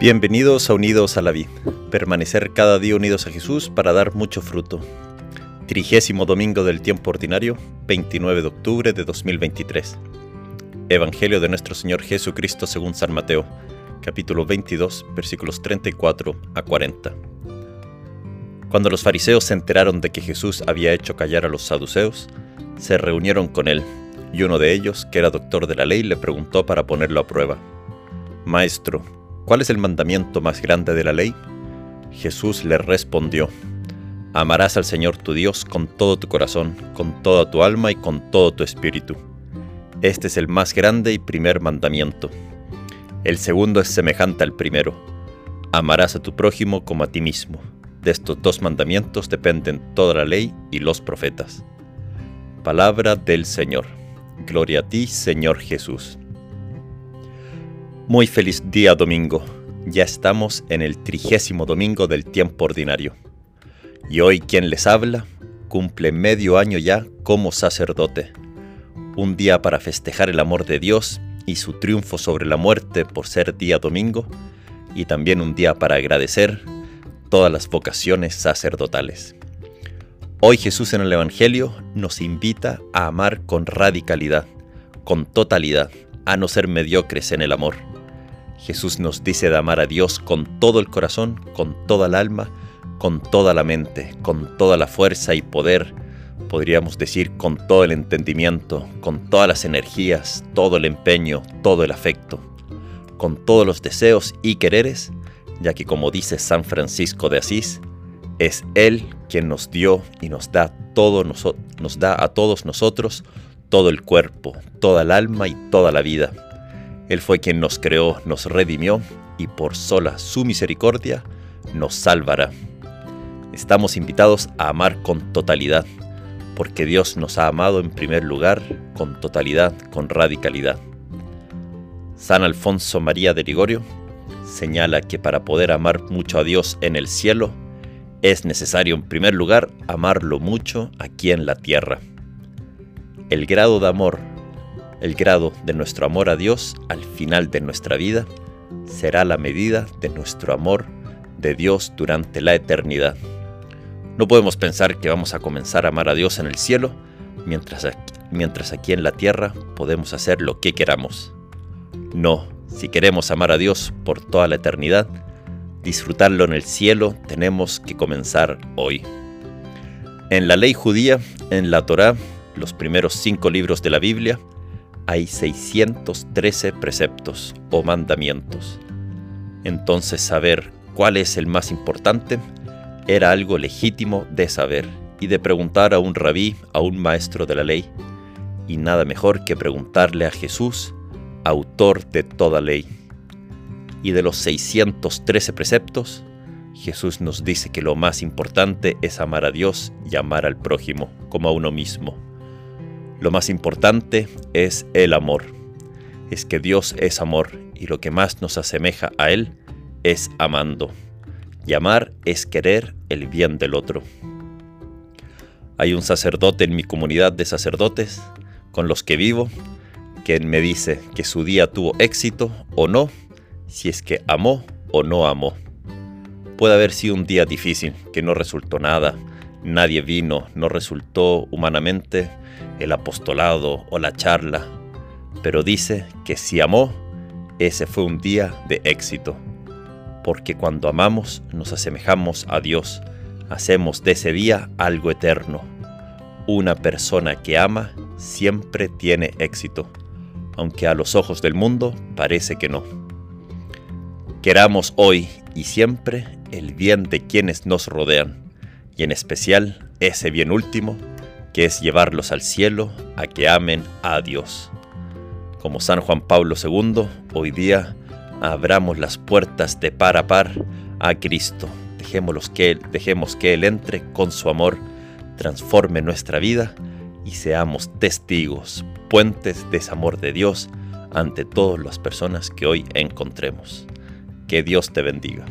Bienvenidos a Unidos a la Vida. Permanecer cada día unidos a Jesús para dar mucho fruto. Trigésimo domingo del tiempo ordinario, 29 de octubre de 2023. Evangelio de nuestro Señor Jesucristo según San Mateo, capítulo 22, versículos 34 a 40. Cuando los fariseos se enteraron de que Jesús había hecho callar a los saduceos, se reunieron con él, y uno de ellos, que era doctor de la ley, le preguntó para ponerlo a prueba. Maestro, ¿Cuál es el mandamiento más grande de la ley? Jesús le respondió, Amarás al Señor tu Dios con todo tu corazón, con toda tu alma y con todo tu espíritu. Este es el más grande y primer mandamiento. El segundo es semejante al primero. Amarás a tu prójimo como a ti mismo. De estos dos mandamientos dependen toda la ley y los profetas. Palabra del Señor. Gloria a ti, Señor Jesús. Muy feliz día domingo. Ya estamos en el trigésimo domingo del tiempo ordinario. Y hoy quien les habla cumple medio año ya como sacerdote. Un día para festejar el amor de Dios y su triunfo sobre la muerte por ser día domingo. Y también un día para agradecer todas las vocaciones sacerdotales. Hoy Jesús en el Evangelio nos invita a amar con radicalidad, con totalidad, a no ser mediocres en el amor Jesús nos dice de amar a Dios con todo el corazón, con toda el alma, con toda la mente, con toda la fuerza y poder, podríamos decir con todo el entendimiento, con todas las energías, todo el empeño, todo el afecto, con todos los deseos y quereres, ya que como dice San Francisco de Asís, es Él quien nos dio y nos da, a todos nosotros todo el cuerpo, toda el alma y toda la vida él fue quien nos creó, nos redimió y por sola su misericordia nos salvará. Estamos invitados a amar con totalidad, porque Dios nos ha amado en primer lugar con totalidad, con radicalidad. San Alfonso María de Ligorio señala que para poder amar mucho a Dios en el cielo, es necesario en primer lugar amarlo mucho aquí en la tierra. El grado de amor el grado de nuestro amor a Dios al final de nuestra vida será la medida de nuestro amor de Dios durante la eternidad. No podemos pensar que vamos a comenzar a amar a Dios en el cielo mientras, mientras aquí en la tierra podemos hacer lo que queramos. No, si queremos amar a Dios por toda la eternidad, disfrutarlo en el cielo, tenemos que comenzar hoy. En la ley judía, en la Torá, los primeros cinco libros de la Biblia, hay 613 preceptos o mandamientos. Entonces saber cuál es el más importante era algo legítimo de saber y de preguntar a un rabí, a un maestro de la ley. Y nada mejor que preguntarle a Jesús, autor de toda ley. Y de los 613 preceptos, Jesús nos dice que lo más importante es amar a Dios y amar al prójimo como a uno mismo. Lo más importante es el amor. Es que Dios es amor y lo que más nos asemeja a Él es amando. Y amar es querer el bien del otro. Hay un sacerdote en mi comunidad de sacerdotes con los que vivo que me dice que su día tuvo éxito o no, si es que amó o no amó. Puede haber sido un día difícil, que no resultó nada, nadie vino, no resultó humanamente el apostolado o la charla, pero dice que si amó, ese fue un día de éxito, porque cuando amamos nos asemejamos a Dios, hacemos de ese día algo eterno. Una persona que ama siempre tiene éxito, aunque a los ojos del mundo parece que no. Queramos hoy y siempre el bien de quienes nos rodean, y en especial ese bien último que es llevarlos al cielo a que amen a Dios. Como San Juan Pablo II, hoy día abramos las puertas de par a par a Cristo. que, dejemos que Él entre con su amor, transforme nuestra vida y seamos testigos, puentes de ese amor de Dios ante todas las personas que hoy encontremos. Que Dios te bendiga.